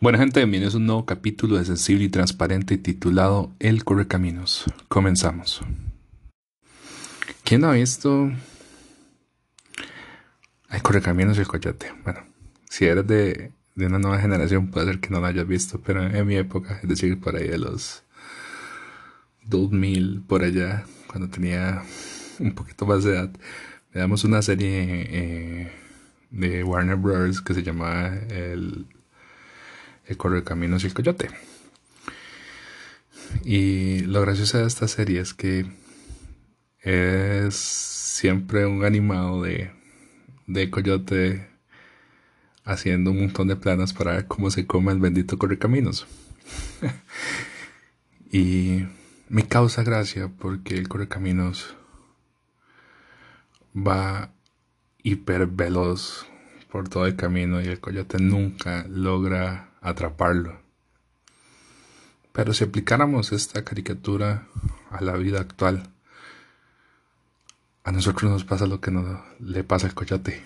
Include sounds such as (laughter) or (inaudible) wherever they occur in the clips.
Buena gente, bienvenidos a un nuevo capítulo de Sensible y Transparente titulado El Correcaminos. Comenzamos. ¿Quién ha visto El Correcaminos y el Coyote? Bueno, si eres de, de, una nueva generación puede ser que no lo hayas visto, pero en mi época, es decir, por ahí de los 2000, por allá, cuando tenía un poquito más de edad, veamos una serie eh, de Warner Bros. que se llamaba El el caminos y el coyote. Y lo gracioso de esta serie es que es siempre un animado de, de coyote haciendo un montón de planos para ver cómo se come el bendito correcaminos. (laughs) y me causa gracia porque el correcaminos va hiper veloz por todo el camino y el coyote nunca logra atraparlo. Pero si aplicáramos esta caricatura a la vida actual, a nosotros nos pasa lo que nos, le pasa al coyote.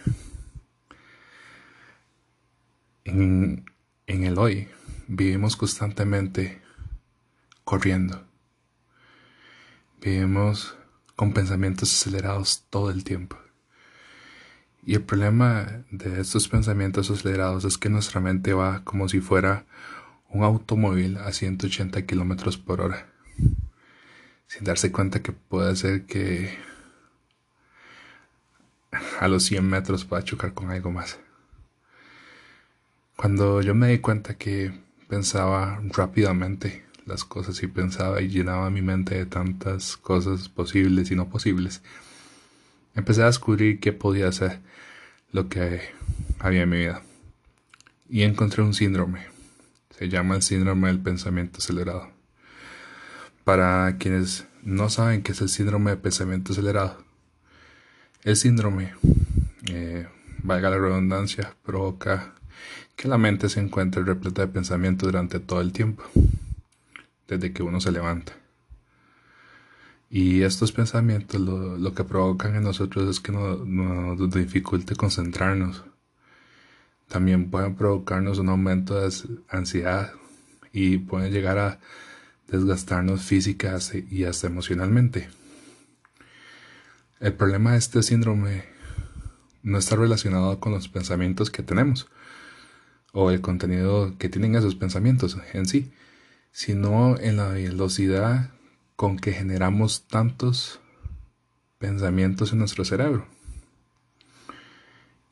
En, en el hoy vivimos constantemente corriendo. Vivimos con pensamientos acelerados todo el tiempo. Y el problema de estos pensamientos acelerados es que nuestra mente va como si fuera un automóvil a 180 kilómetros por hora, sin darse cuenta que puede ser que a los 100 metros pueda chocar con algo más. Cuando yo me di cuenta que pensaba rápidamente las cosas y pensaba y llenaba mi mente de tantas cosas posibles y no posibles, empecé a descubrir qué podía hacer lo que había en mi vida. Y encontré un síndrome. Se llama el síndrome del pensamiento acelerado. Para quienes no saben qué es el síndrome de pensamiento acelerado, el síndrome, eh, valga la redundancia, provoca que la mente se encuentre repleta de pensamiento durante todo el tiempo, desde que uno se levanta. Y estos pensamientos lo, que provocan en nosotros es que nos, dificulte concentrarnos. También pueden provocarnos un aumento de ansiedad y pueden llegar a desgastarnos física y hasta emocionalmente. El problema de este síndrome no está relacionado con los pensamientos que tenemos o el contenido que tienen esos pensamientos en sí, sino en la velocidad con que generamos tantos pensamientos en nuestro cerebro.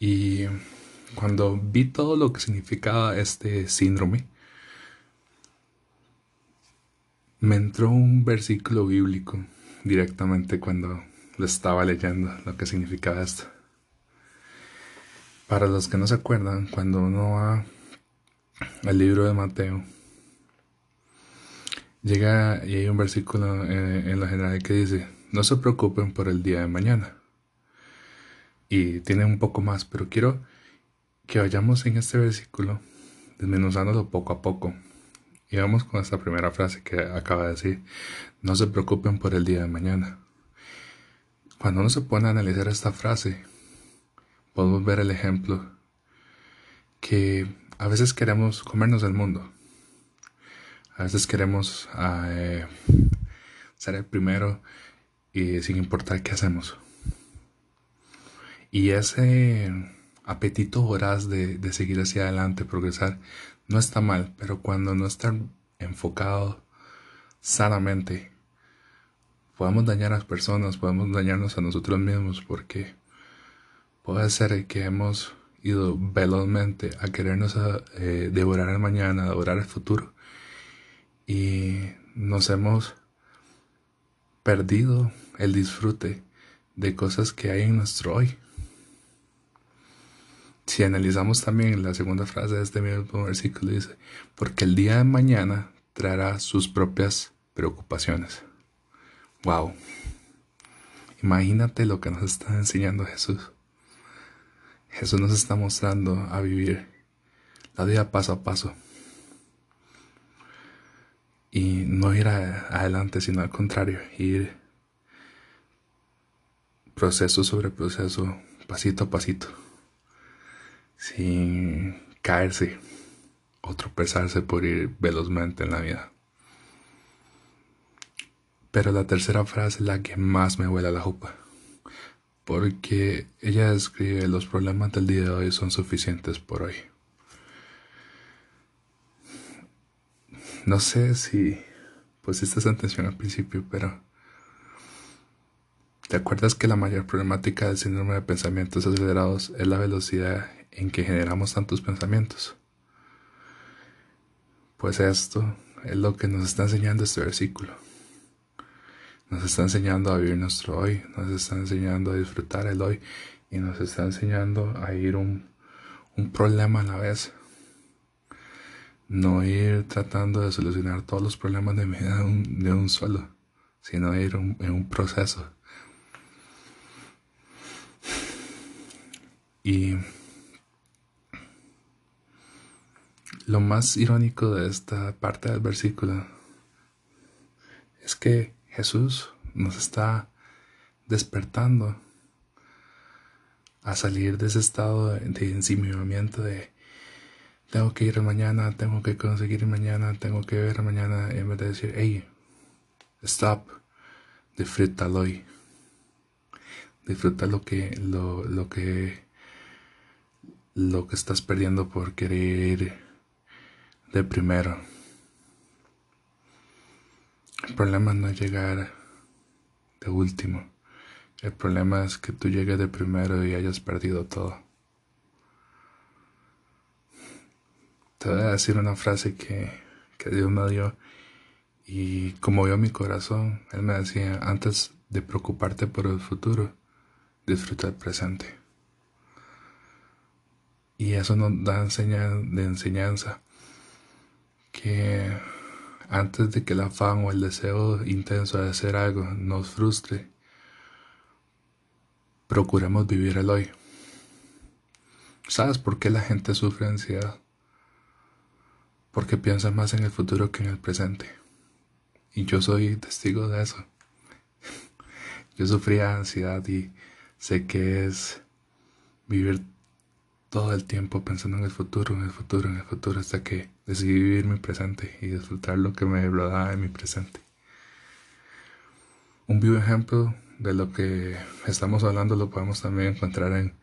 Y cuando vi todo lo que significaba este síndrome, me entró un versículo bíblico directamente cuando lo estaba leyendo lo que significaba esto. Para los que no se acuerdan, cuando uno va al libro de Mateo, Llega y hay un versículo eh, en, la general que dice, no se preocupen por el día de mañana. Y tiene un poco más, pero quiero que vayamos en este versículo desmenuzándolo poco a poco. Y vamos con esta primera frase que acaba de decir, no se preocupen por el día de mañana. Cuando uno se pone a analizar esta frase, podemos ver el ejemplo que a veces queremos comernos el mundo a veces queremos eh, ser el primero y sin importar qué hacemos. Y ese apetito voraz de, seguir hacia adelante, progresar, no está mal, pero cuando no está enfocado sanamente, podemos dañar a las personas, podemos dañarnos a nosotros mismos porque puede ser que hemos ido velozmente a querernos eh, devorar el mañana, devorar el futuro y nos hemos perdido el disfrute de cosas que hay en nuestro hoy. Si analizamos también la segunda frase de este mismo versículo, dice, porque el día de mañana traerá sus propias preocupaciones. Wow. Imagínate lo que nos está enseñando Jesús. Jesús nos está mostrando a vivir la vida paso a paso y no ir adelante, sino al contrario, ir proceso sobre proceso, pasito a pasito, sin caerse o tropezarse por ir velozmente en la vida. Pero la tercera frase es la que más me huele a la jupa, porque ella describe los problemas del día de hoy son suficientes por hoy. No sé si esa atención al principio, pero ¿te acuerdas que la mayor problemática del síndrome de pensamientos acelerados es la velocidad en que generamos tantos pensamientos? Pues esto es lo que nos está enseñando este versículo. Nos está enseñando a vivir nuestro hoy, nos está enseñando a disfrutar el hoy y nos está enseñando a ir un problema a la vez no ir tratando de solucionar todos los problemas de vida de un, solo, sino ir en un proceso. Y lo más irónico de esta parte del versículo es que Jesús nos está despertando a salir de ese estado de, de de tengo que ir mañana, tengo que conseguir mañana, tengo que ver mañana, en vez de decir, hey, stop, disfrútalo hoy. Disfruta lo que, lo, lo que, lo que estás perdiendo por querer ir de primero. El problema no es llegar de último. El problema es que tú llegues de primero y hayas perdido todo. Te voy a decir una frase que, que Dios me dio y como vio mi corazón, Él me decía, antes de preocuparte por el futuro, disfruta el presente. Y eso nos da de enseñanza que antes de que el afán o el deseo intenso de hacer algo nos frustre, procuremos vivir el hoy. ¿Sabes por qué la gente sufre ansiedad? Porque piensa más en el futuro que en el presente. Y yo soy testigo de eso. (laughs) Yo sufría ansiedad y sé que es vivir todo el tiempo pensando en el futuro, en el futuro, en el futuro, hasta que decidí vivir mi presente y disfrutar lo que me rodeaba en mi presente. Un vivo ejemplo de lo que estamos hablando lo podemos también encontrar en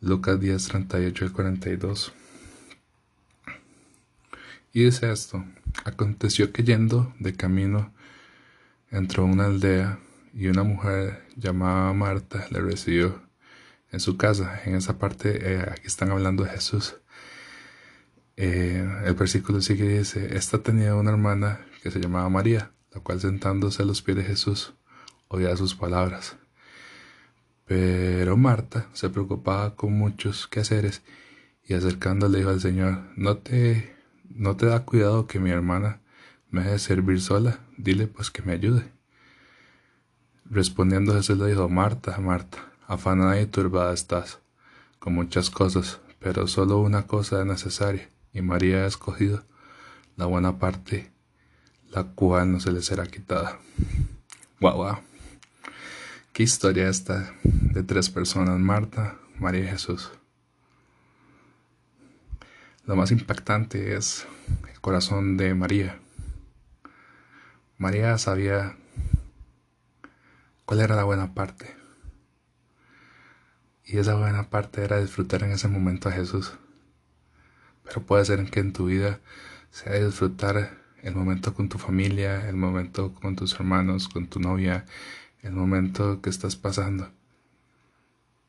Lucas 10, 38 y 42. Y dice esto, aconteció que yendo de camino entró una aldea y una mujer llamada Marta le recibió en su casa. En esa parte, eh, aquí están hablando de Jesús. Eh, el versículo sigue dice, esta tenía una hermana que se llamaba María, la cual sentándose a los pies de Jesús oía sus palabras. Pero Marta se preocupaba con muchos quehaceres y acercándole dijo al Señor, no te ¿No te da cuidado que mi hermana me deje servir sola? Dile pues que me ayude. Respondiendo Jesús le dijo, Marta, Marta, afanada y turbada estás con muchas cosas, pero solo una cosa es necesaria, y María ha escogido la buena parte, la cual no se le será quitada. Guau, guau. Qué historia esta de tres personas, Marta, María y Jesús. Lo más impactante es el corazón de María. María sabía cuál era la buena parte. Y esa buena parte era disfrutar en ese momento a Jesús. Pero puede ser que en tu vida sea disfrutar el momento con tu familia, el momento con tus hermanos, con tu novia, el momento que estás pasando.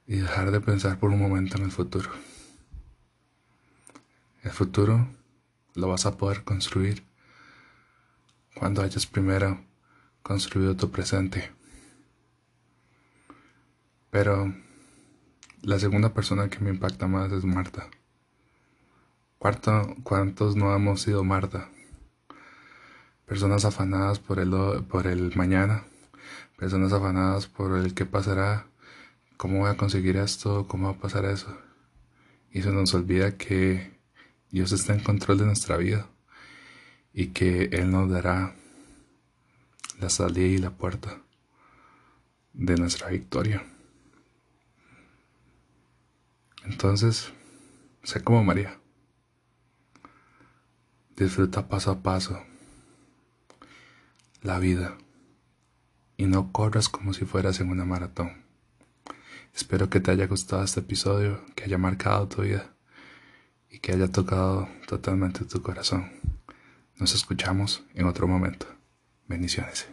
Y dejar de pensar por un momento en el futuro. El futuro lo vas a poder construir cuando hayas primero construido tu presente. Pero la segunda persona que me impacta más es Marta. Cuarto, ¿Cuántos no hemos sido Marta? Personas afanadas por el, por el mañana, personas afanadas por el qué pasará, cómo voy a conseguir esto, cómo va a pasar eso. Y se nos olvida que Dios está en control de nuestra vida y que Él nos dará la salida y la puerta de nuestra victoria. Entonces, sé como María. Disfruta paso a paso la vida y no corras como si fueras en una maratón. Espero que te haya gustado este episodio, que haya marcado tu vida y que haya tocado totalmente tu corazón. Nos escuchamos en otro momento. Bendiciones.